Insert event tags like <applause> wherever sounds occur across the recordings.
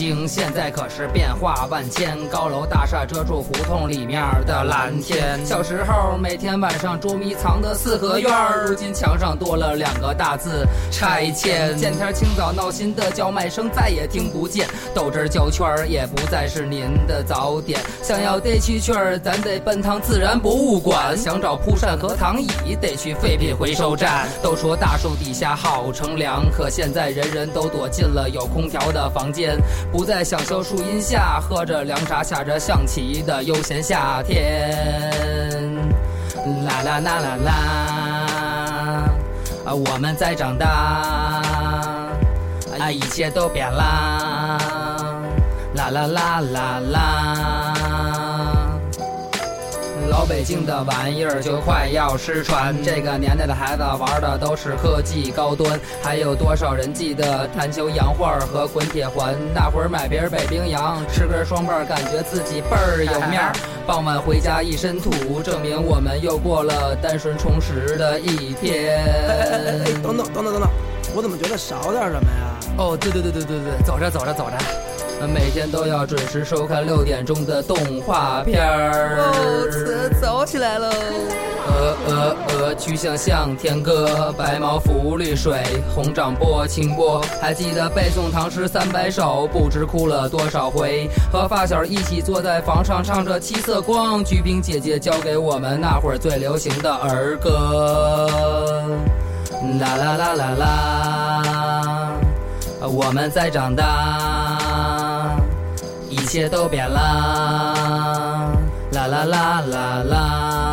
京现在可是变化万千，高楼大厦遮住胡同里面的蓝天。小时候每天晚上捉迷藏的四合院，如今墙上多了两个大字拆迁。见天清早闹心的叫卖声再也听不见，豆汁焦圈也不再是您的早点。想要逮蛐蛐儿，咱得奔趟自然博物馆；想找蒲扇和躺椅，得去废品回收站。都说大树底下好乘凉，可现在人人都躲进了有空调的房间。不再享受树荫下喝着凉茶、下着象棋的悠闲夏天。啦啦啦啦啦，啊，我们在长大，啊，一切都变啦。啦啦啦啦啦。老北京的玩意儿就快要失传，这个年代的孩子玩的都是科技高端，还有多少人记得弹球、洋画和滚铁环？那会儿买瓶北冰洋，吃根双棒，感觉自己倍儿有面儿。<laughs> 傍晚回家一身土，证明我们又过了单纯充实的一天。哎，等等等等等等，我怎么觉得少点什么呀？哦，对对对对对对，走着走着走着。每天都要准时收看六点钟的动画片儿。哦，走起来喽！鹅鹅鹅，曲项向天歌，白毛浮绿水，红掌拨清波。还记得背诵唐诗三百首，不知哭了多少回。和发小一起坐在房上，唱着七色光。鞠萍姐姐教给我们那会儿最流行的儿歌。啦啦啦啦啦，我们在长大。一切都变了，啦啦啦啦啦。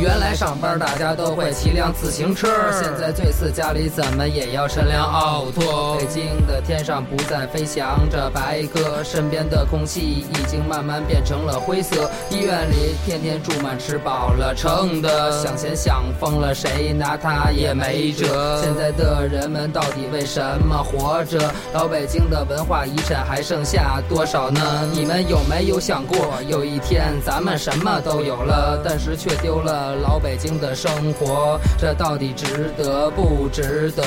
原来上班大家都会骑辆自行车，现在最次家里怎么也要乘辆奥拓。北京的天上不再飞翔着白鸽，身边的空气已经慢慢变成了灰色。医院里天天住满吃饱了撑的，想钱想疯了，谁拿它也没辙。现在的人们到底为什么活着？老北京的文化遗产还剩下多少呢？你们有没有想过，有一天咱们什么都有了，但是却丢了老北京的生活，这到底值得不值得？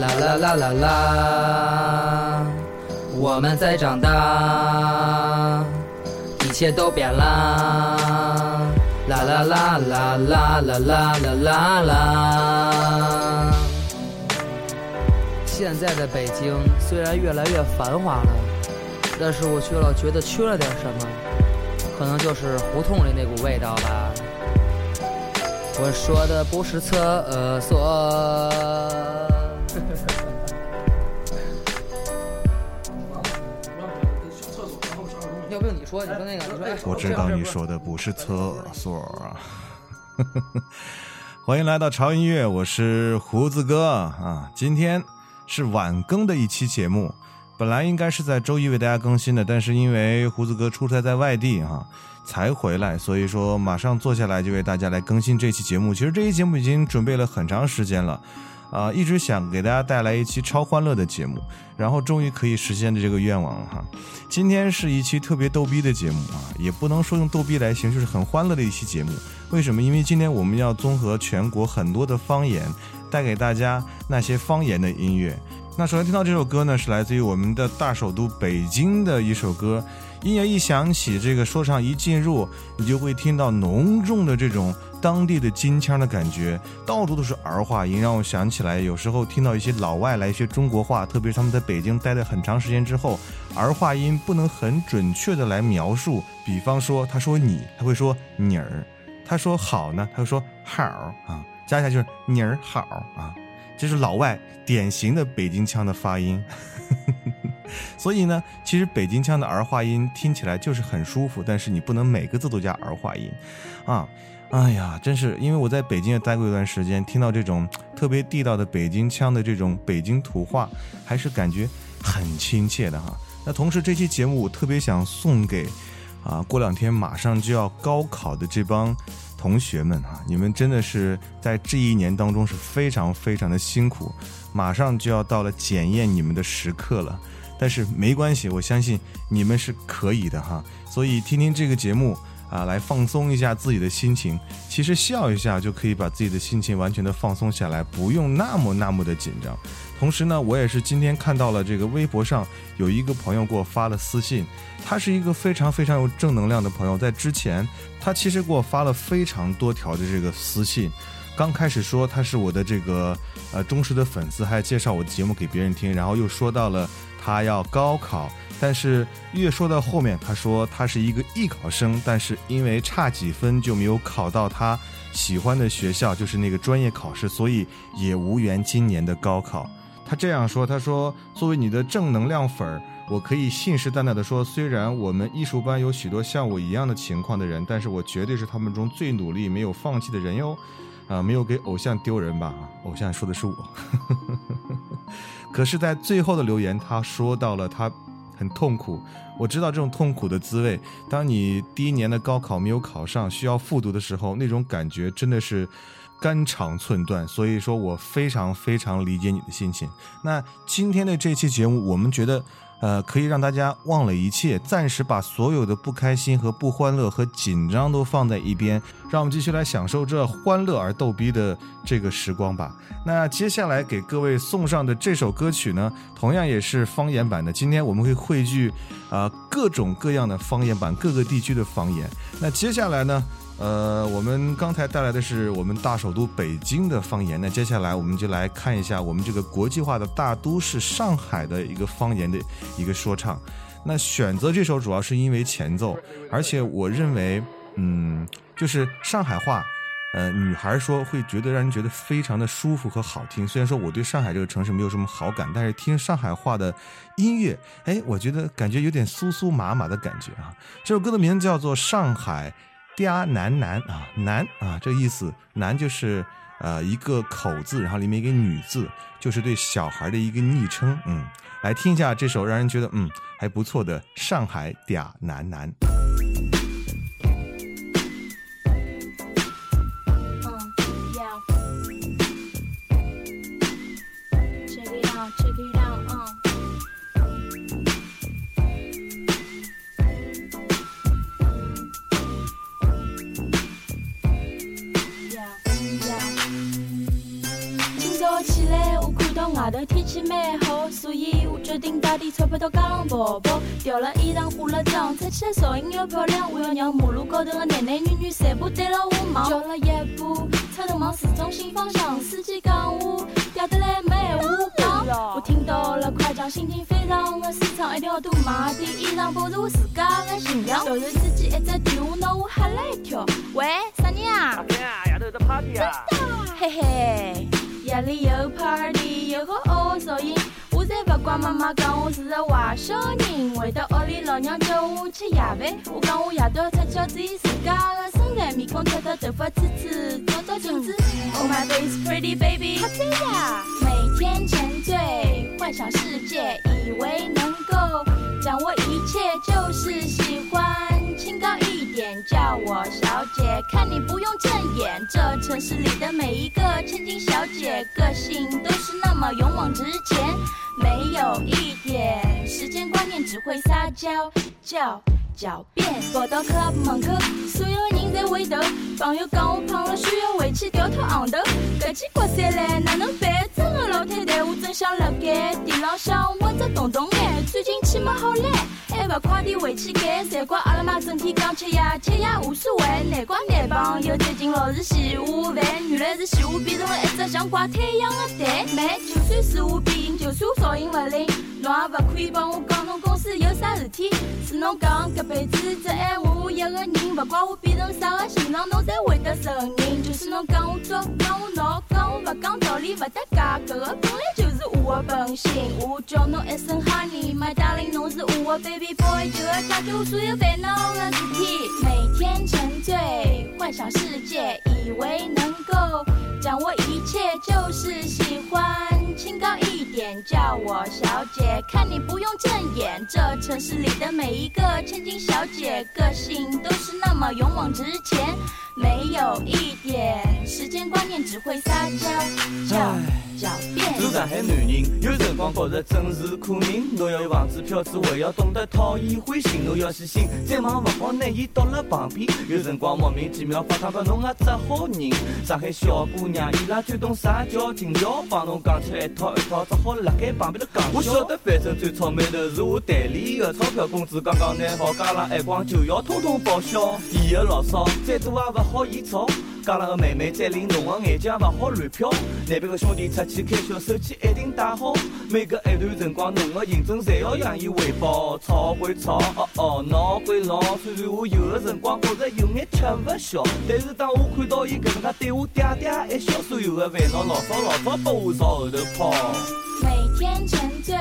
啦啦啦啦啦，我们在长大，一切都变啦。啦啦啦啦啦啦啦啦啦。现在的北京虽然越来越繁华了，但是我却老觉得缺了点什么，可能就是胡同里那股味道吧。我说的不是厕所。要不用你说，你说那个，你说。我知道你说的不是厕所啊。<laughs> 欢迎来到潮音乐，我是胡子哥啊。今天是晚更的一期节目，本来应该是在周一为大家更新的，但是因为胡子哥出差在外地哈、才回来，所以说马上坐下来就为大家来更新这期节目。其实这期节目已经准备了很长时间了。啊、一直想给大家带来一期超欢乐的节目，然后终于可以实现的这个愿望了哈。今天是一期特别逗逼的节目啊，也不能说用逗逼来形容，就是很欢乐的一期节目。为什么？因为今天我们要综合全国很多的方言，带给大家那些方言的音乐。那首先听到这首歌呢，是来自于我们的大首都北京的一首歌。音乐一响起，这个说唱一进入，你就会听到浓重的这种当地的京腔的感觉，到处都是儿化音，让我想起来有时候听到一些老外来学中国话，特别是他们在北京待了很长时间之后，儿化音不能很准确的来描述。比方说，他说你，他会说你儿；他说好呢，他会说好啊，加起来就是你儿好啊。这是老外典型的北京腔的发音。<laughs> 所以呢，其实北京腔的儿化音听起来就是很舒服，但是你不能每个字都加儿化音，啊，哎呀，真是因为我在北京也待过一段时间，听到这种特别地道的北京腔的这种北京土话，还是感觉很亲切的哈。那同时这期节目我特别想送给，啊，过两天马上就要高考的这帮同学们哈，你们真的是在这一年当中是非常非常的辛苦，马上就要到了检验你们的时刻了。但是没关系，我相信你们是可以的哈。所以听听这个节目啊，来放松一下自己的心情。其实笑一下就可以把自己的心情完全的放松下来，不用那么那么的紧张。同时呢，我也是今天看到了这个微博上有一个朋友给我发了私信，他是一个非常非常有正能量的朋友。在之前，他其实给我发了非常多条的这个私信。刚开始说他是我的这个呃忠实的粉丝，还介绍我的节目给别人听，然后又说到了。他要高考，但是越说到后面，他说他是一个艺考生，但是因为差几分就没有考到他喜欢的学校，就是那个专业考试，所以也无缘今年的高考。他这样说：“他说，作为你的正能量粉儿，我可以信誓旦旦地说，虽然我们艺术班有许多像我一样的情况的人，但是我绝对是他们中最努力、没有放弃的人哟。啊，没有给偶像丢人吧？偶像说的是我。<laughs> ”可是，在最后的留言，他说到了他很痛苦。我知道这种痛苦的滋味。当你第一年的高考没有考上，需要复读的时候，那种感觉真的是肝肠寸断。所以说我非常非常理解你的心情。那今天的这期节目，我们觉得。呃，可以让大家忘了一切，暂时把所有的不开心和不欢乐和紧张都放在一边，让我们继续来享受这欢乐而逗逼的这个时光吧。那接下来给各位送上的这首歌曲呢，同样也是方言版的。今天我们会汇聚啊各种各样的方言版，各个地区的方言。那接下来呢？呃，我们刚才带来的是我们大首都北京的方言，那接下来我们就来看一下我们这个国际化的大都市上海的一个方言的一个说唱。那选择这首主要是因为前奏，而且我认为，嗯，就是上海话，呃，女孩说会觉得让人觉得非常的舒服和好听。虽然说我对上海这个城市没有什么好感，但是听上海话的音乐，哎，我觉得感觉有点酥酥麻麻的感觉啊。这首歌的名字叫做《上海》。嗲男男啊，男啊，这意思，男就是呃一个口字，然后里面一个女字，就是对小孩的一个昵称。嗯，来听一下这首让人觉得嗯还不错的《上海嗲男男》。外头天气蛮好，所以我决定带点钞票到街上跑跑。调了衣裳，化了妆，出去造型要漂亮。我要让马路高头的男男女女全部对牢我望。叫了一部车头往市中心方向，司机讲我嗲得来没闲话讲。我听到了夸奖，心情非常的舒畅，一定要多买点衣裳，保持我自家的形象。突然之间一只电话，拿我吓了一跳。喂，啥人啊？啥人啊？丫头在 party 啊？嘿嘿。夜里有 party，有个恶噪音，我才不管妈妈讲我是个坏小人。回到屋里，老娘叫我吃夜饭，我讲我夜到出去注意自家的身材，面孔脱脱，头发刺刺，照照镜子。Oh my face pretty baby，好醉呀！每天沉醉，幻想世界，以为能够掌握一切，就是喜欢。清高一叫我小姐。看你不用正眼，这城市里的每一个千金小姐，个性都是那么勇往直前，没有一点时间观念，只会撒娇叫。狡辩。跑到 club 门口，所有人在回头。朋友讲我胖了，需要回去掉脱行头。搿几国三来哪能办？真的老太太，我真想辣盖地浪向挖只洞洞眼。最近气没好来，还勿快点回去盖？才怪阿拉妈整天讲吃夜，吃夜无所谓。难怪男朋友最近老是嫌我烦，原来是嫌我变成了一只像挂太阳的蛋。妹，就算是我变，就算噪音勿灵，侬也勿可以帮我讲侬公司有啥事体。是侬讲搿辈子只爱我一个人，勿管我变成啥个形状，侬侪会得承认。就算侬讲我作，讲我闹，讲我勿讲道理，勿搭界，搿个本来就是我的本性。我叫侬一声 honey，my darling，侬是我的 baby boy，就要解决我所有烦恼的事体。每天沉醉，幻想世界，以为能够掌握一切，就是喜欢。清高一点，叫我小姐，看你不用正眼。这城市里的每一个千金小姐，个性都是那么勇往直前，没有一点时间观念，只会撒娇叫狡辩。做上海男人，有辰光觉着真是苦命。侬要有房子票子，还要懂得讨伊欢心。侬要细心，再忙勿好拿伊倒辣旁边。有辰光莫名其妙发烫拨侬也只好忍。上海小姑娘，伊拉最懂啥叫情。调，帮侬讲起来一套，只好辣盖旁边头讲笑。我晓得，反正最草莓的是我代理的钞票工资刚刚拿好，加上眼光就要通通报销。伊的牢骚再多也勿好嫌吵。讲了个妹妹再灵，侬的眼睛勿好乱瞟。那边个兄弟出去开销，手机一定带好。每隔一段辰光，侬个认真侪要向伊汇报。吵归吵，哦哦，闹归闹。虽然我有的辰光觉着有眼吃勿消，但是当我看到伊搿能介对我嗲嗲一笑，所有的烦恼老早老早拨我朝后头抛。天沉醉，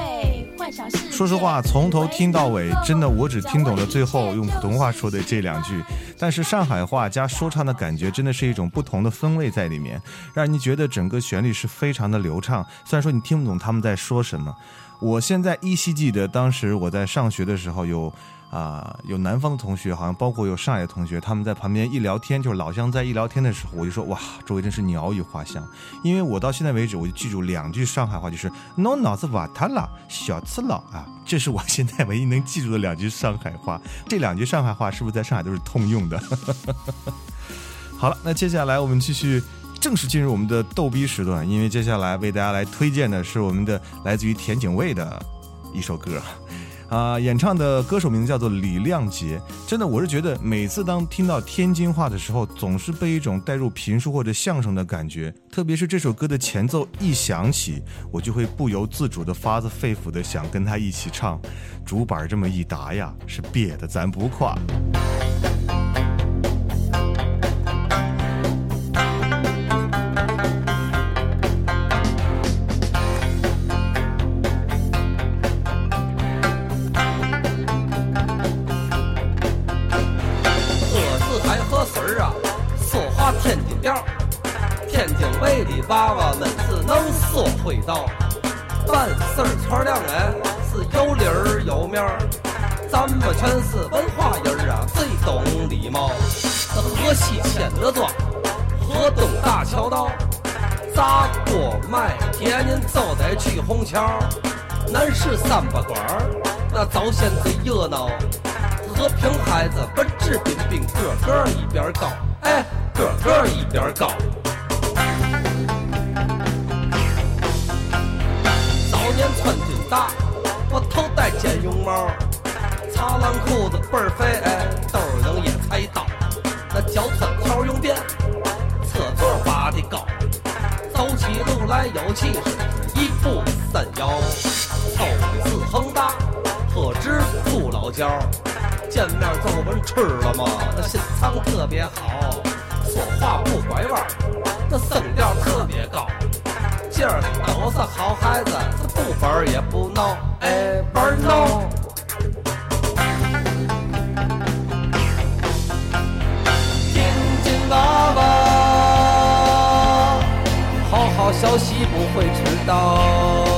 幻想世界。说实话，从头听到尾，真的我只听懂了最后用普通话说的这两句。但是上海话加说唱的感觉，真的是一种不同的风味在里面，让你觉得整个旋律是非常的流畅。虽然说你听不懂他们在说什么，我现在依稀记得当时我在上学的时候有。啊，有南方的同学，好像包括有上海的同学，他们在旁边一聊天，就是老乡在一聊天的时候，我就说哇，周围真是鸟语花香。因为我到现在为止，我就记住两句上海话，就是侬脑子瓦塌了，小次佬啊，这是我现在唯一能记住的两句上海话。这两句上海话是不是在上海都是通用的？<laughs> 好了，那接下来我们继续正式进入我们的逗逼时段，因为接下来为大家来推荐的是我们的来自于田景卫的一首歌。啊，演唱的歌手名字叫做李亮杰。真的，我是觉得每次当听到天津话的时候，总是被一种带入评书或者相声的感觉。特别是这首歌的前奏一响起，我就会不由自主的发自肺腑的想跟他一起唱。主板这么一打呀，是别的咱不天津调，天津卫的。娃娃们是能说会道，办事儿穿亮哎，是有理儿有面儿。咱们全是文化人啊，最懂礼貌。这河西千德庄，河东大桥道，砸锅卖铁您就得去虹桥。南市三八馆那早先最热闹。和平孩子本质彬彬，个个一边高，哎，个个一边高。早年穿军大，我头戴尖绒帽，擦浪裤子倍儿肥，哎，兜里也菜刀，那脚穿条绒垫，车座拔的高，走起路来有气势，一步三摇，口字恒大，特指不老焦，见面就问吃了吗？那心肠特别好，说话不拐弯，这声调特别高。今儿都是好孩子，这不玩也不闹，哎，玩闹。天津娃娃，好好学习不会迟到。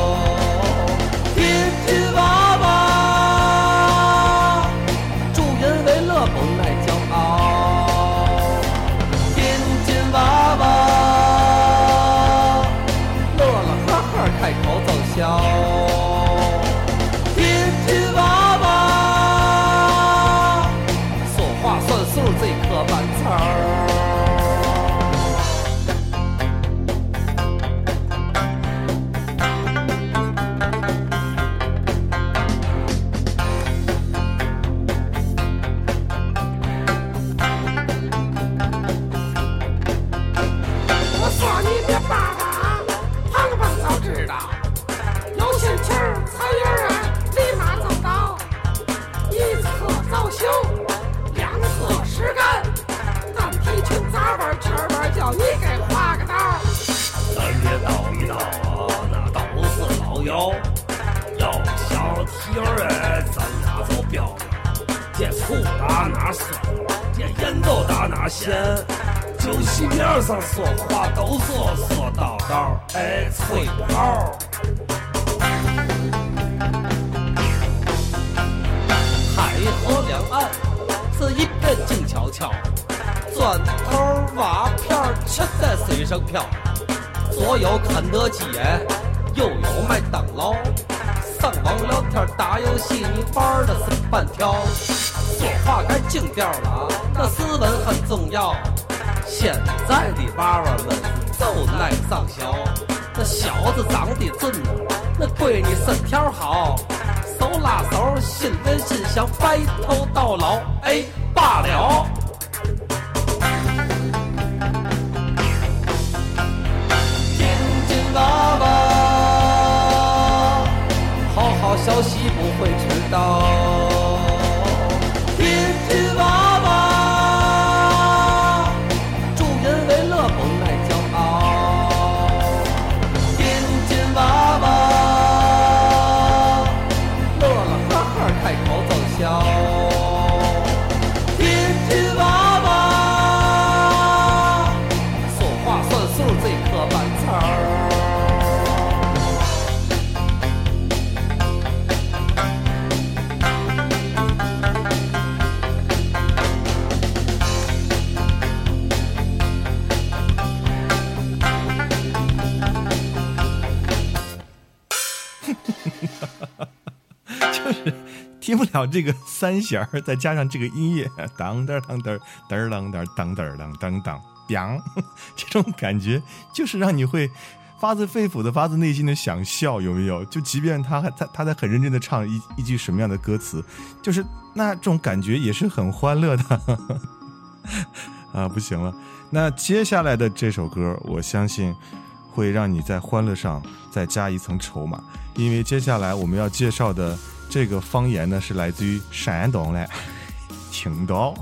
聊天打游戏，你玩的是半条。说话该精调了，那斯文很重要。现在的娃娃们都爱上小，那小子长得俊，那闺女身条好，手拉手，心连心，想白头到老。哎，罢了。消息不会迟到。听不了这个三弦儿，再加上这个音乐，当当当当当当当当当当当当，<laughs> 这种感觉就是让你会发自肺腑的、发自内心的想笑，有没有？就即便他他他在很认真的唱一一句什么样的歌词，就是那种感觉也是很欢乐的。<laughs> 啊，不行了，那接下来的这首歌，我相信会让你在欢乐上再加一层筹码，因为接下来我们要介绍的这个方言呢，是来自于山东嘞，<laughs> 青岛，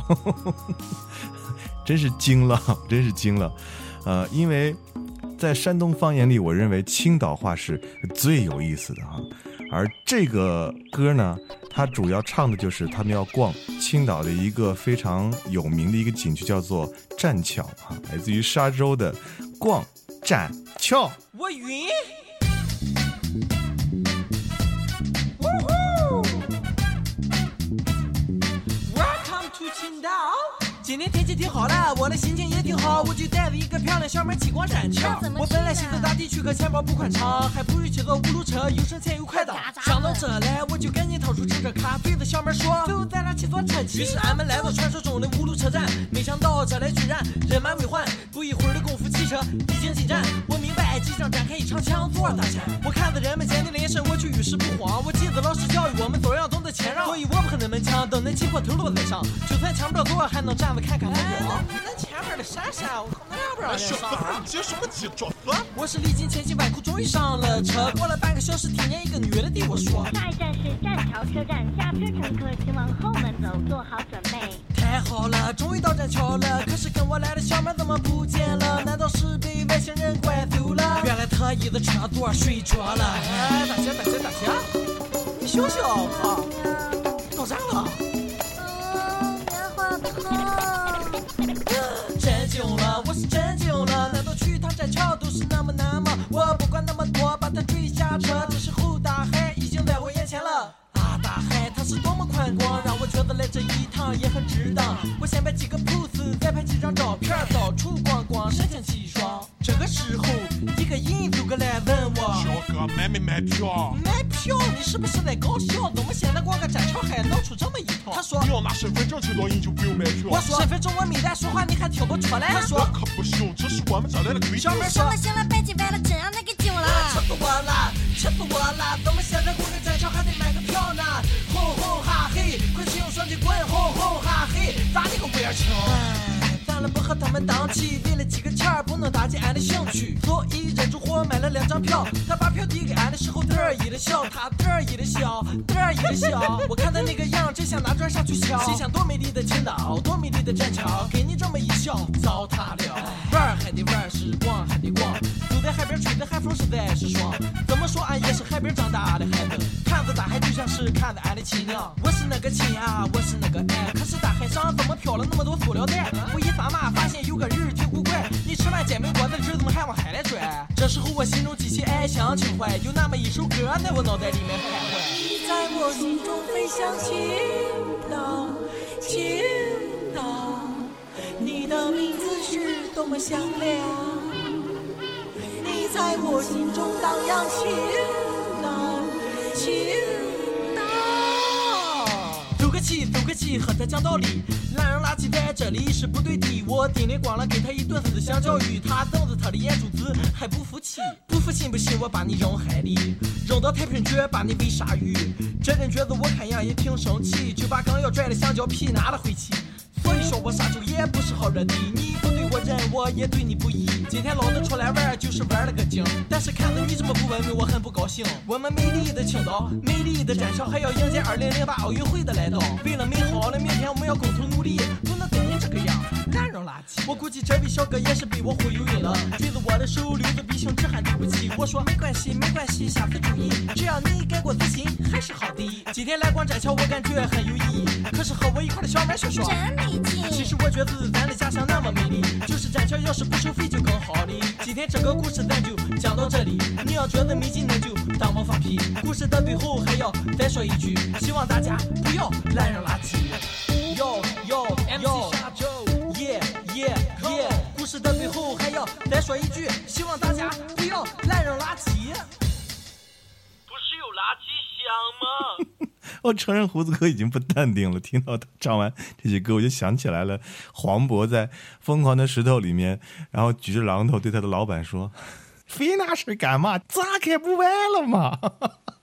<laughs> 真是惊了，真是惊了，呃，因为在山东方言里，我认为青岛话是最有意思的哈，而这个歌呢，它主要唱的就是他们要逛青岛的一个非常有名的一个景区，叫做栈桥哈，来自于沙洲的逛栈桥。我晕。今天天气挺好的，我的心情也挺好，我就带着一个漂亮小妹去逛栈桥。我本来寻思打的去，可钱包不宽敞，还不如去坐五路车，又省钱又快到。想到这来，我就赶紧掏出吃着咖啡的小妹说，走，咱俩去坐车去。于是俺们来到传说中的五路车站，没想到这里居然人满为患，不一会儿的功夫，汽车已经进站。我明白即将展开一场抢座大战。我看着人们坚定的眼神，我却遇事不慌。我记得老师教育我们都要懂得谦让，所以我不和他们抢，等恁起火头落在上，就算抢不着座，还能站着看看风光。那前面的闪闪，我可能不让人上。急什么急？装死！我是历经千辛万苦，终于上了车。过了半个小时，听见一个女的对我说下一站是栈桥车站，下车乘客请往后门走，做好准备。：“太好了，终于到栈桥了。可是跟我来的小妹怎么不见了？难道是被外星人拐走了？原来特意的车座睡着了。哎，大姐，大姐，大姐，你醒醒啊！到站了。”也很值当。我先摆几个 pose，再拍几张照片，到处逛逛，神清气爽。这个时候，一个印度哥来问我。小哥，买没买票？买票？你是不是在搞笑？怎么现在逛个展桥还闹出这么一套？他说你要拿身份证去录音就不用买票。我说身份证我没带，说话你还听不出来？他说可不行，这是我们这来的规矩。小妹说行了行了，别急歪了，真让他给惊了。气死我了，气死我了！怎么现在逛咋你个玩球？哎，咱了不和他们当气，为了几个钱儿不能打击俺的兴趣，所以忍住火买了两张票。他把票递给俺的时候，得意的笑，他得意的笑，得意的笑。我看他那个样，真想拿砖上去敲。心想多美丽的青岛，多美丽的栈桥，给你这么一笑，糟蹋了。玩儿还得玩儿，是逛还得逛，走在海边吹的海风实在是爽。怎么说俺也是海边长大的孩子，是看着俺的亲娘。我是那个亲啊，我是那个爱，可是大海上怎么飘了那么多塑料袋？我一发麻发现有个人挺古怪，你吃完煎饼果子的纸怎么还往海里拽？这时候我心中激起爱乡情怀，有那么一首歌在我脑袋里面徘徊。你在我心中飞翔青岛，青岛，你的名字是多么响亮。你在我心中荡漾，青岛，青。气，走个气，和他讲道理。懒人垃圾在这里是不对的，我叮铃咣啷给他一顿思想教育，他瞪着他的眼珠子还不服气，不服信不信我把你扔海里，扔到太平圈把你喂鲨鱼。这人觉得我看样也挺生气，就把刚要拽的香蕉皮拿了回去。所以说我杀猪也不是好惹的，你我认，我也对你不义。今天老子出来玩就是玩了个精，但是看到你这么不文明，我很不高兴。我们美丽的青岛，美丽的栈桥，还要迎接二零零八奥运会的来到。为了美好的明天，我们要共同努力，不能跟你这个样，烂扔垃圾。我估计这位小哥也是被我忽悠晕了，追着我的手，流着鼻血，直喊对不起。我说没关系，没关系，下次注意，只要你改过自新，还是好的。今天来逛栈桥，我感觉很有意义。可是和我一块的小麦说说，真没劲。其实我觉得咱的家乡那么美丽，就是栈桥要是不收费就更好了。今天这个故事咱就讲到这里，你要觉得没劲那就当我放屁。故事的最后还要再说一句，希望大家不要乱扔垃圾。哟哟哟耶耶耶！故事的最后还要再说一句，希望大家不要乱扔垃圾。不是有垃圾箱吗？我 <laughs> 承认胡子哥已经不淡定了。听到他唱完这些歌，我就想起来了，黄渤在《疯狂的石头》里面，然后举着榔头对他的老板说：“非那事干嘛？砸开不完了吗？”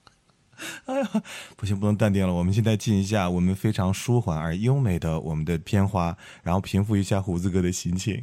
<laughs> 哎呀，不行，不能淡定了。我们现在进一下我们非常舒缓而优美的我们的片花，然后平复一下胡子哥的心情。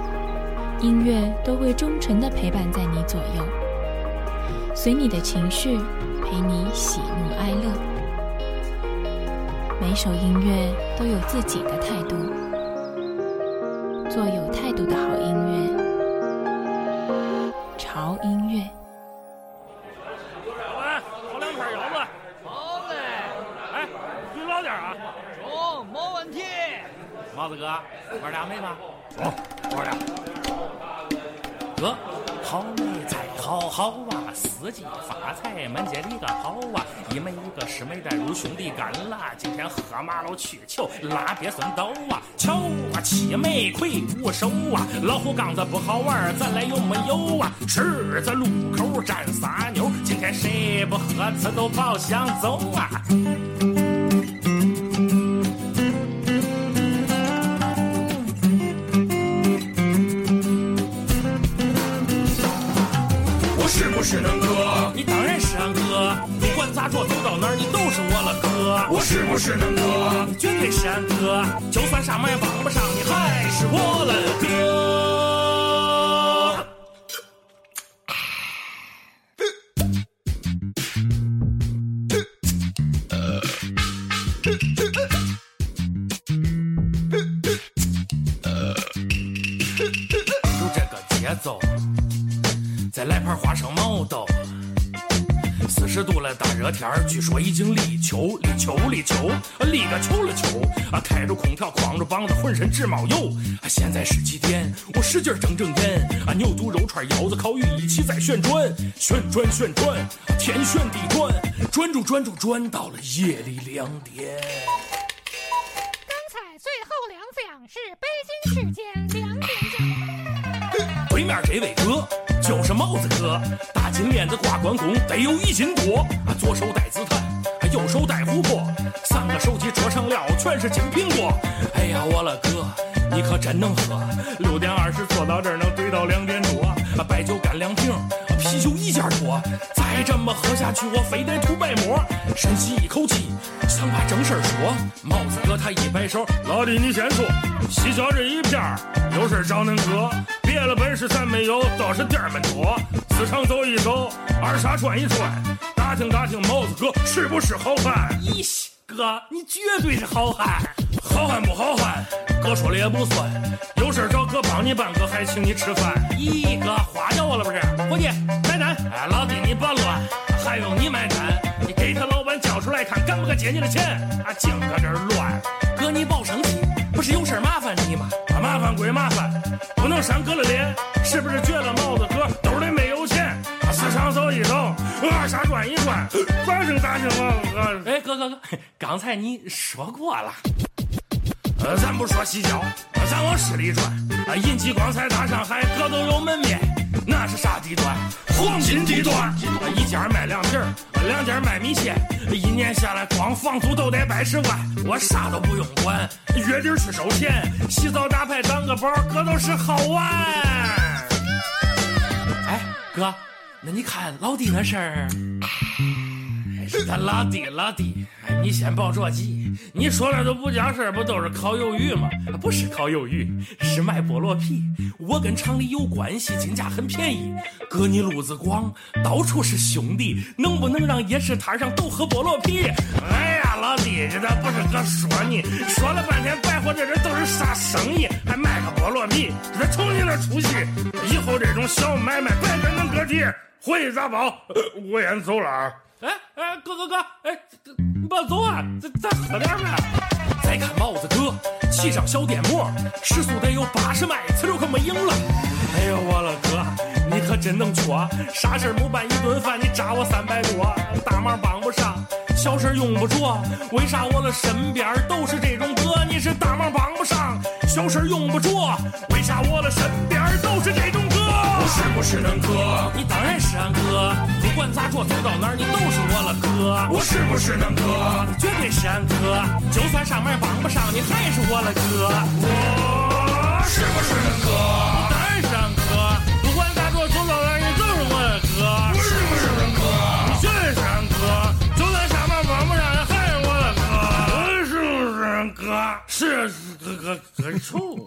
音乐都会忠诚地陪伴在你左右，随你的情绪，陪你喜怒哀乐。每首音乐都有自己的态度，做有态度的好音乐。潮音乐。好两串腰子。好嘞，哎，嘴老点啊。中，没问题。帽子哥，玩俩妹吗？发财满街里个跑啊，一枚一个师妹带入兄弟干啦，今天喝麻了去求，拉鳖孙刀啊，瞧啊七枚魁梧手啊，老虎杠子不好玩，咱来有没有啊？十字路口站仨妞，今天谁不喝吃都跑想走啊？我是不是能哥？你绝对是俺哥，就算啥么也帮不上你还是我了哥。十度了大热天儿，据说已经立秋，立秋，立秋，立个秋了秋啊！开着空调，光着膀子，浑身直冒油。啊，现在是几点？我使劲睁睁眼啊！牛肚、肉串、腰子、烤鱼一起在旋转，旋转，旋转，天旋地转，转住，转住，转到了夜里两点。刚才最后两响是北京时间两点整。对面这位哥就是帽子哥，大金链子挂关公，得有一斤多。左手戴紫檀，右手戴琥珀，三个手机遮上了，全是金苹果。哎呀，我了哥，你可真能喝！六点二十坐到这儿能怼到两点多，白酒干两瓶，啤酒一件多。再这么喝下去，我非得吐白沫。深吸一口气，想把正事说。帽子哥他一摆手，老弟你先说，西郊这一片有事找恁哥，别的本事咱没有，倒是店儿们多。市场走一走，二沙转一转，打听打听毛子哥是不是好汉？哥你绝对是好汉，好汉不好汉，哥说了也不算。有事儿找哥帮你办，哥还请你吃饭。咦，哥花掉我了不是？伙计买单。哎，老弟你别乱，还用你买单？你给他老板叫出来看，敢不敢借你的钱？啊，净搁这乱。哥你别生气，不是有事儿麻烦你吗？啊，麻烦归麻烦，不能伤哥的脸。是不是觉得帽子哥兜里没有钱？啊，市场走一走，二沙转一转，反正打听帽子哥。哎，哥哥哥，刚才你说过了。呃，咱不说西郊，咱往市里转。啊，银吉光彩大上海，各都有门面，那是啥地段？黄金地段。啊，一家卖凉皮儿，两家卖米线，一年下来光房租都得百十万。我啥都不用管，月底去收钱，洗澡打牌当个宝，各都是好玩。哎，哥，那你看老弟那事儿。他老弟，老弟，你先别着急。你说那都不叫事儿，不都是烤鱿鱼吗？不是烤鱿鱼，是卖菠萝皮。我跟厂里有关系，进价很便宜。哥，你路子广，到处是兄弟，能不能让夜市摊上都喝菠萝皮？哎呀，老弟，这倒不是哥说你，说了半天白活这这都是啥生意？还卖个菠萝皮，这瞅你那出息！以后这种小买卖别跟恁哥提。回去咋包？我先走了啊。哎哎，哥哥哥，哎，你别走啊，咱咱喝点呗。再看帽子哥骑上小电摩，时速得有八十迈，此时可没影了。哎呦我了哥，你可真能缺，啥事没办一顿饭，你扎我三百多，大忙帮不上，小事用不着。为啥我的身边都是这种哥？你是大忙帮不上，小事用不着。为啥我的身边都是这种哥，不管咋着，走到哪儿你都是我了哥。我是不是恁哥？绝对是俺哥，就算上门帮不上，你还是我了哥。我是不是恁哥？当然是俺哥，不管咋着，走到哪儿你都是我的哥。我是不是恁哥？你绝对是俺哥，就算上门帮不上，你还是我的哥。我是不是恁哥？是哥哥哥臭。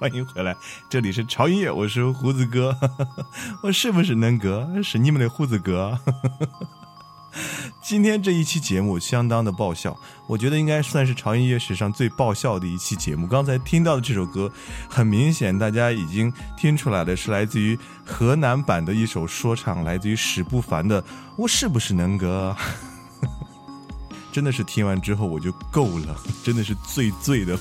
欢迎回来，这里是潮音乐，我是胡子哥，<laughs> 我是不是能哥？是你们的胡子哥。<laughs> 今天这一期节目相当的爆笑，我觉得应该算是潮音乐史上最爆笑的一期节目。刚才听到的这首歌，很明显大家已经听出来的是来自于河南版的一首说唱，来自于史不凡的《我是不是能哥》。<laughs> 真的是听完之后我就够了，真的是醉醉的。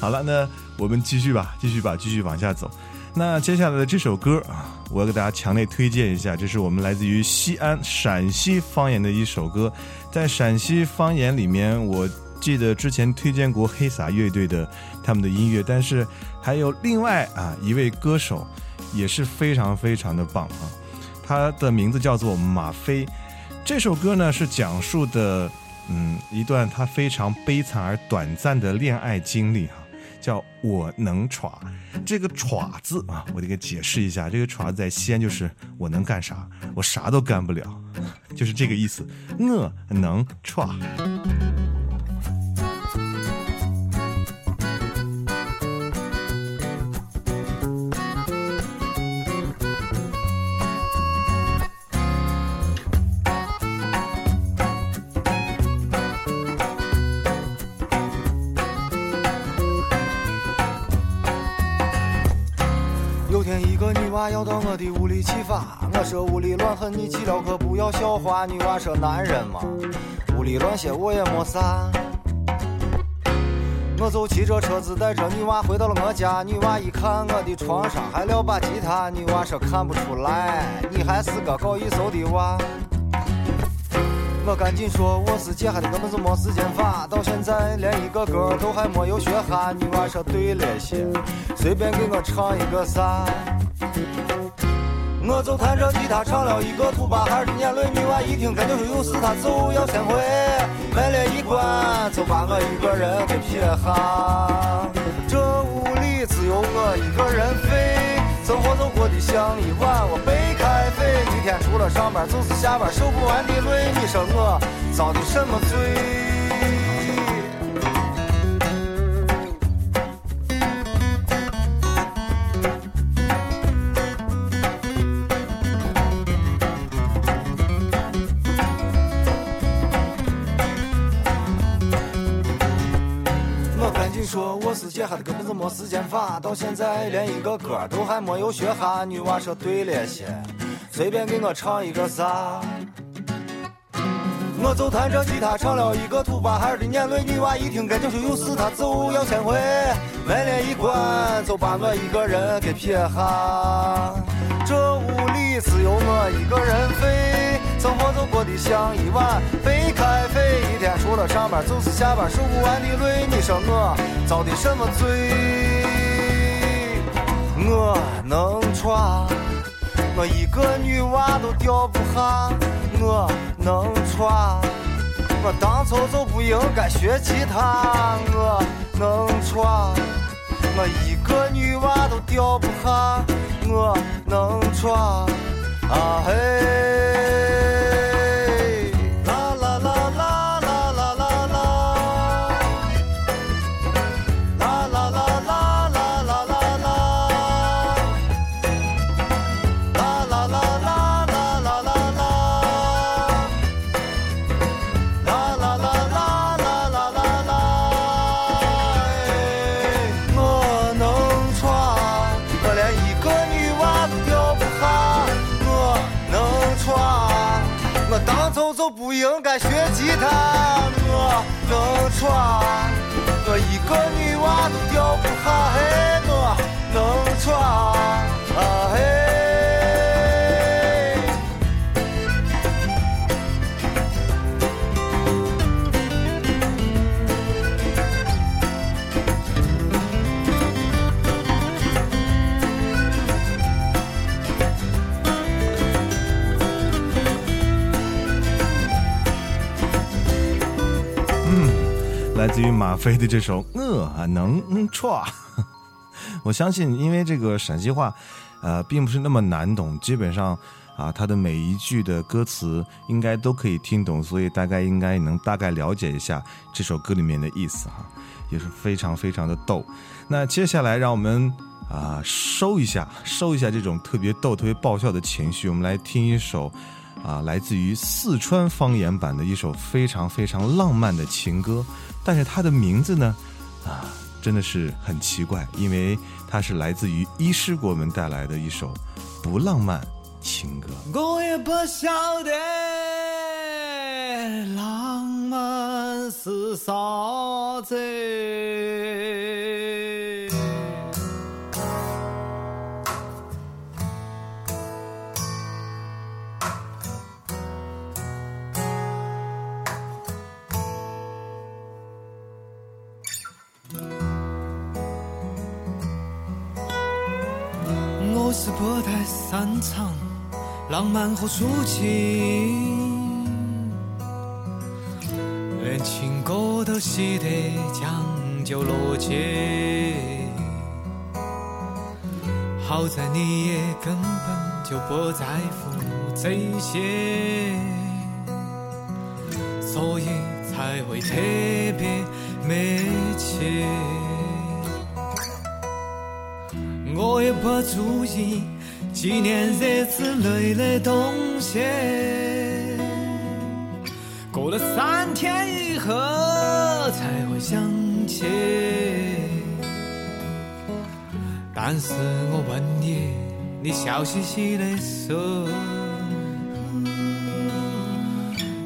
好了，那我们继续吧，继续吧，继续往下走。那接下来的这首歌啊，我要给大家强烈推荐一下，这是我们来自于西安陕西方言的一首歌。在陕西方言里面，我记得之前推荐过黑撒乐队的他们的音乐，但是还有另外啊一位歌手也是非常非常的棒啊，他的名字叫做马飞。这首歌呢是讲述的嗯一段他非常悲惨而短暂的恋爱经历哈。叫我能耍，这个耍字啊，我得给解释一下。这个耍在西安就是我能干啥，我啥都干不了，就是这个意思。我能 <laughs> 耍。不要笑话。女娃说男人嘛，屋里乱些我也没啥。我就骑着车子带着女娃回到了我家，女娃一看我的床上还撂把吉他，女娃说看不出来，你还是个搞艺术的娃。我赶紧说我是姐，还的根本就没时间发，到现在连一个歌都还没有学哈。女娃说对了些，随便给我唱一个啥。我就弹着吉他唱了一个土巴孩的眼泪，女娃一听跟就说有事，她就要先回，门帘一关就把我一个人给撇下。这屋里只有我一个人飞，生活就过得像一碗我白开水，一天除了上班就是下班，受不完的累，你说我遭的什么罪？没时间耍，到现在连一个歌都还没有学哈。女娃说对了些，随便给我唱一个啥。我就弹着吉他唱了一个土巴孩的眼泪，女娃一听跟就有事，她就要先回，门帘一关就把我一个人给撇下。这屋里只有我一个人飞，生活就过得像一碗白开，除了上班就是下班，受不完的累，你说我遭的什么罪？我能闯，我一个女娃都吊不下，我能闯，我当初就不应该学吉他，我能闯，我一个女娃都吊不下，我能闯，啊嘿。吉他。我能穿，我一个女娃子吊不下。嘿，我能穿，啊嘿。来自于马飞的这首《我能错》，<laughs> 我相信，因为这个陕西话，呃，并不是那么难懂，基本上啊，它的每一句的歌词应该都可以听懂，所以大概应该能大概了解一下这首歌里面的意思哈，也是非常非常的逗。那接下来让我们啊收一下，收一下这种特别逗、特别爆笑的情绪，我们来听一首。啊，来自于四川方言版的一首非常非常浪漫的情歌，但是它的名字呢，啊，真的是很奇怪，因为它是来自于医师给我们带来的一首不浪漫情歌。我也不晓得浪漫是啥子。散场浪漫和抒情，连情歌都写得讲究逻辑。好在你也根本就不在乎这些，所以才会特别美气。我也不注意纪念日之类的东西，过了三天以后才会想起。但是我问你，你笑嘻嘻的说，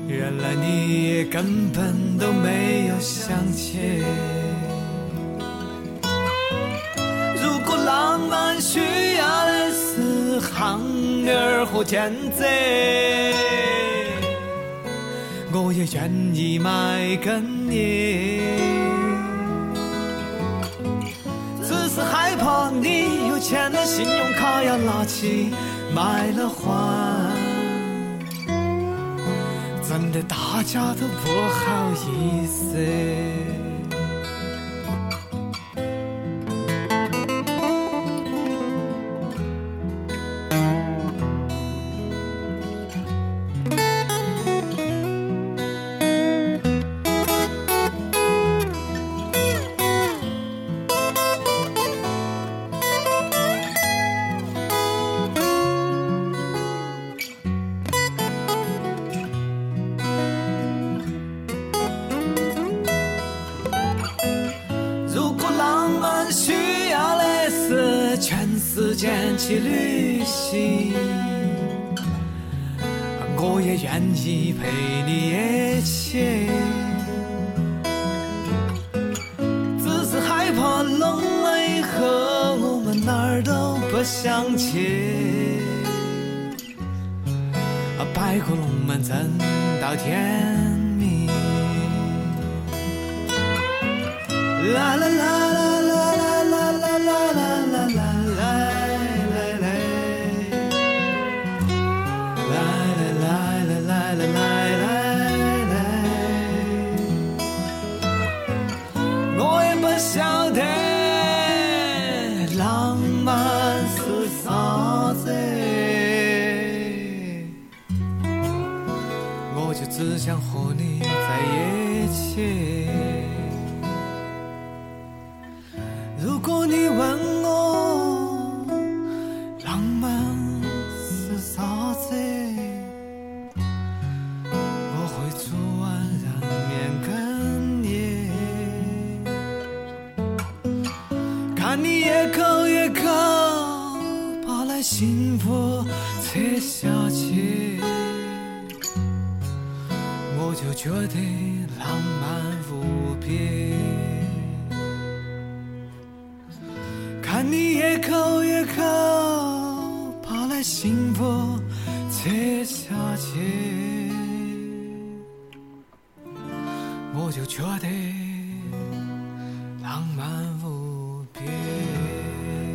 原来你也根本都没有想起。儿和尖子，我也愿意买给你。只是害怕你有钱的信用卡要拿起买了还，真的大家都不好意思。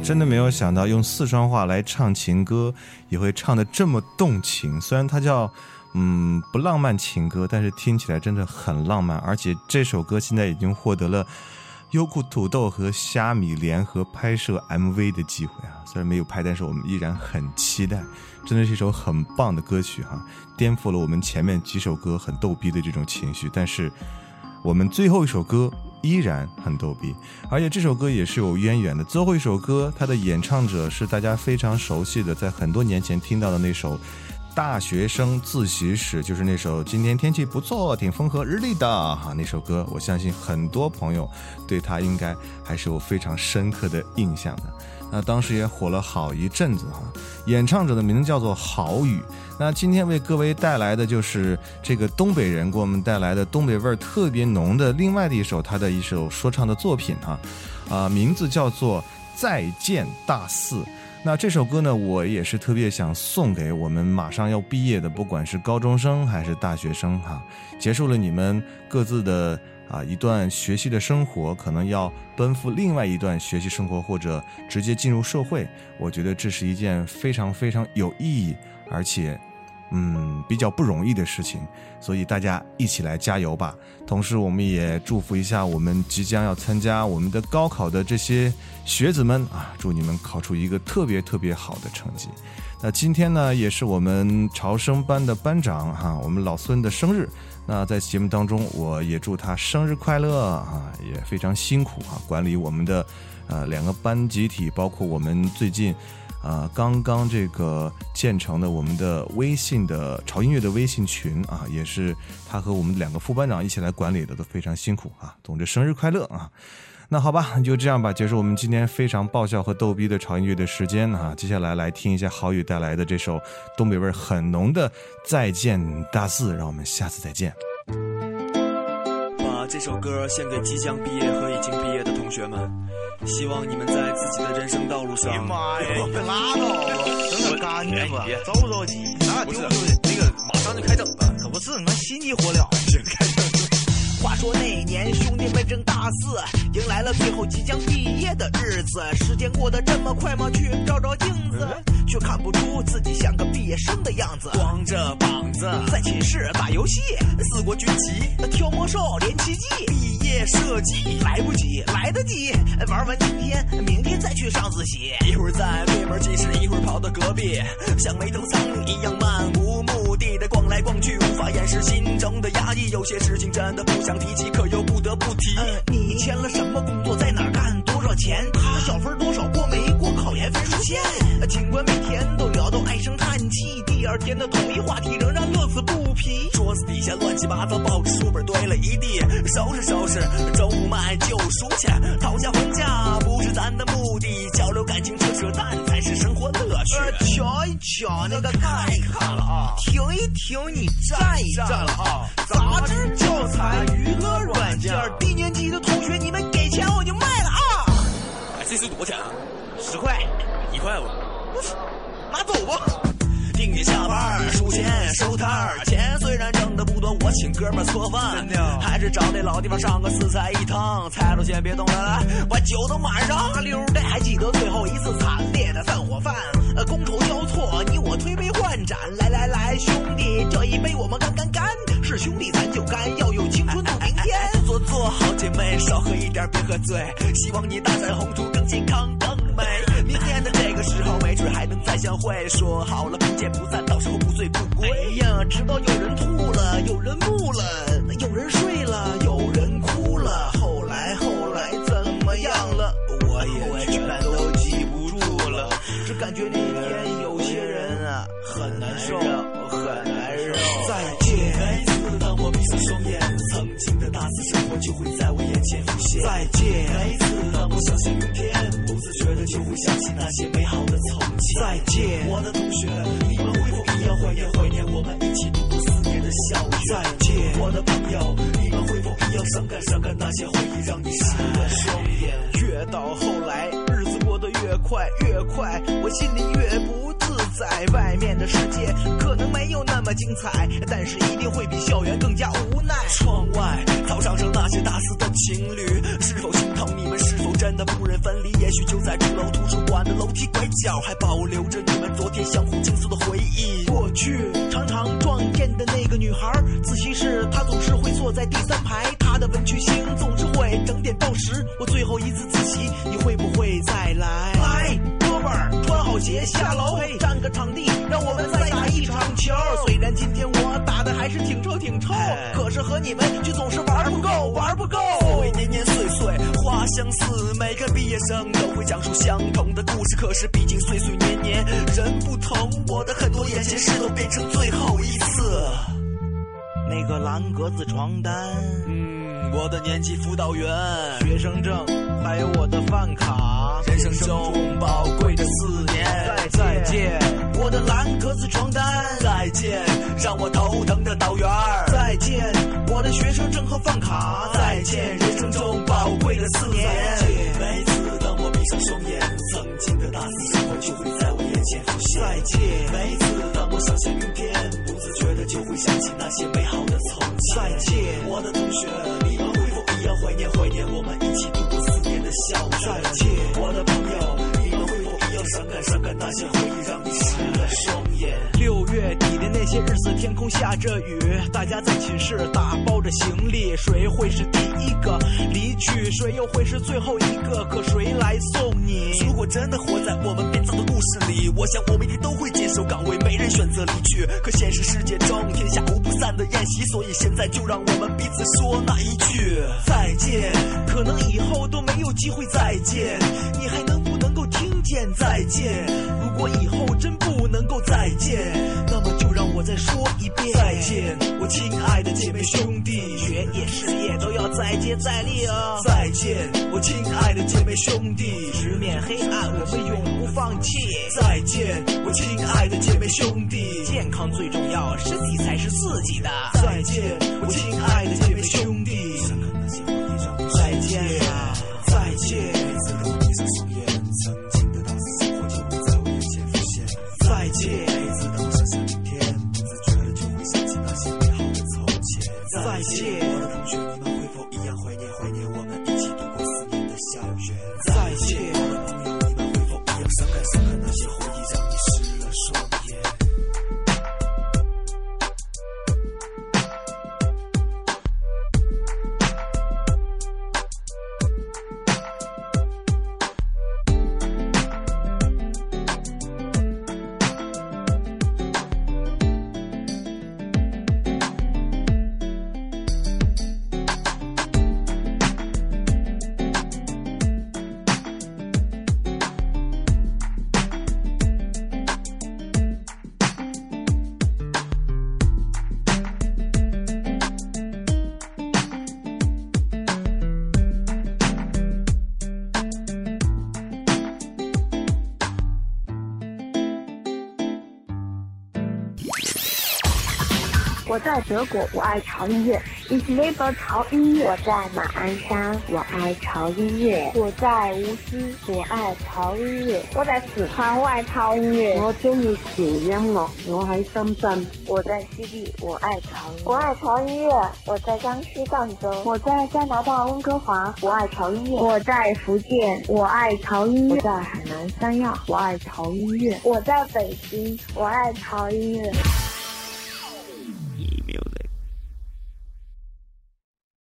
真的没有想到用四川话来唱情歌也会唱的这么动情。虽然它叫嗯不浪漫情歌，但是听起来真的很浪漫。而且这首歌现在已经获得了优酷土豆和虾米联合拍摄 MV 的机会啊！虽然没有拍，但是我们依然很期待。真的是一首很棒的歌曲哈、颠覆了我们前面几首歌很逗逼的这种情绪。但是我们最后一首歌依然很逗逼，而且这首歌也是有渊源的。最后一首歌，它的演唱者是大家非常熟悉的，在很多年前听到的那首《大学生自习室》，就是那首今天天气不错，挺风和日丽的哈那首歌。我相信很多朋友对它应该还是有非常深刻的印象的。那当时也火了好一阵子哈，演唱者的名字叫做郝宇。那今天为各位带来的就是这个东北人给我们带来的东北味儿特别浓的另外的一首他的一首说唱的作品哈，啊，名字叫做《再见大四》。那这首歌呢，我也是特别想送给我们马上要毕业的，不管是高中生还是大学生哈，结束了你们各自的啊一段学习的生活，可能要奔赴另外一段学习生活，或者直接进入社会。我觉得这是一件非常非常有意义，而且嗯比较不容易的事情。所以大家一起来加油吧！同时，我们也祝福一下我们即将要参加我们的高考的这些学子们啊，祝你们考出一个特别特别好的成绩。那今天呢，也是我们潮生班的班长哈、我们老孙的生日。那在节目当中，我也祝他生日快乐啊！也非常辛苦啊，管理我们的呃两个班集体，包括我们最近啊刚刚这个建成的我们的微信的潮音乐的微信群啊，也是他和我们两个副班长一起来管理的，都非常辛苦啊！总之生日快乐啊！那好吧，就这样吧，结束我们今天非常爆笑和逗逼的潮音乐的时间啊！接下来来听一下郝宇带来的这首东北味很浓的《再见大四》，让我们下次再见。把这首歌献给即将毕业和已经毕业的同学们，希望你们在自己的人生道路上。哎妈呀，<laughs> 别拉倒吧，整点干净吧，走着急，那丢丢的那个马上。就开整了。可不是，你妈心急火燎，<laughs> 真开整。话说那年兄弟们正大四，迎来了最后即将毕业的日子。时间过得这么快吗？去照照镜子，却看不出自己像个毕业生的样子。光着膀子在寝室打游戏，四国军旗挑魔兽连奇迹。毕业设计来不及，来得及，玩完今天，明天再去上自习。一会儿在对门寝室，一会儿跑到隔壁，像没头苍蝇一样漫无目的的逛来逛去，掩饰心中的压抑。有些事情真的不想提起，可又不得不提。嗯、你签了什么工作？在哪干？多少钱？他小分多少？过没过考研分数线？尽管每天都聊到唉声叹气，第二天的同一话题仍然乐此不疲。桌子底下乱七八糟，报纸书本堆了一地，收拾收拾，周五卖旧书去，讨价还瞧一瞧那个看一看了啊，听一听你站一站了啊，杂志、教材、娱乐软件，低年级的同学你们给钱我就卖了啊！哎，这是多少钱啊？十块，一块吧。拿走吧。定点下班，数钱收摊儿，钱虽然挣的不多，我请哥们搓饭，还是找那老地方上个四菜一汤。菜都先别动了，来，把酒都满上。溜的还记得最后一次惨烈的散伙饭，呃，觥筹交错，你我推杯换盏。来来来，兄弟，这一杯我们干干干，是兄弟咱就干，要有青春的明天。做做好姐妹，少喝一点别喝醉，希望你大展宏图，更健康更美。明年的这个时候，没准还能再相会。说好了不见不散，到时候不醉不归。哎呀，直到有人吐了，有人怒了，有人睡了，有人哭了。后来后来怎么样了？我也全都记不住了。只感觉那天有些人啊，很难受，很难受。再见。每次当我闭上双眼，曾经的大四生活就会在我眼前浮现。再见。每次当我想象明天，就会想起那些美好的从前。再见，我的同学，你们会否一样怀念怀念我们一起度过四年的校园？再见，我的朋友，你们会否一样伤感伤感那些回忆，让你湿了双眼？越到后来，快越快，我心里越不自在。外面的世界可能没有那么精彩，但是一定会比校园更加无奈。窗外操场上那些大四的情侣，是否心疼你们？是否真的不忍分离？也许就在钟楼图书馆的楼梯拐角，还保留着你们昨天相互倾诉的回忆。过去常常撞见的那个女孩，自习室她总是会坐在第三排，她的文曲星总是会整点到时。我最后一次自习，你会不会再来？来，哥们儿，穿好鞋下楼，占个场地，让我们再打一场球。虽然今天我打的还是挺臭挺臭，可是和你们却总是玩不够，玩不够。所谓年年岁岁花相似，每个毕业生都会讲述相同的故事。可是毕竟岁岁年年人不同，我的很多眼前事都变成最后一次。那个蓝格子床单，嗯，我的年级辅导员，学生证，还有我的饭卡，人生中宝贵的四年。再见，我的蓝格子床单，再见，让我头疼的导员。再见，我的学生证和饭卡，再见，人生中宝贵的四年。每次当我闭上双眼，曾经的大四生活就会在我眼前浮现。再见，每次当我想象明天，感伤感那些回忆，让你湿了双眼？六月底的那些日子，天空下着雨，大家在寝室打包着行李，谁会是第一个离去？谁又会是最后一个？可谁来送你？如果真的活在我们编造的故事里，我想我们一定都会坚守岗位，没人选择离去。可现实世界中，天下无不散的宴席，所以现在就让我们彼此说那一句再见。可能以后都没有机会再见，你还能不能够听见再见？如果以后真不能够再见，那么就让我再说一遍再见，我亲爱的姐妹兄弟，学业事业都要再接再厉啊！再见，我亲爱的姐妹兄弟，直面黑暗，我们永不放弃。再见，我亲爱的姐妹兄弟，健康最重要，身体才是自己的。再见，我亲爱的姐妹兄弟，雪在下德国，我爱潮音乐。Ich liebe 潮音乐。我在马鞍山，我爱潮音乐。我在无锡，我爱潮音乐。我在四川，我爱潮音乐。我中意潮音乐，我喺深圳。我在西递，我爱潮音乐。我爱潮音乐。我在江西赣州。我在加拿大温哥华，我爱潮音乐。我在福建，我爱潮音乐。我在海南三亚，我爱潮音乐。我在北京，我爱潮音乐。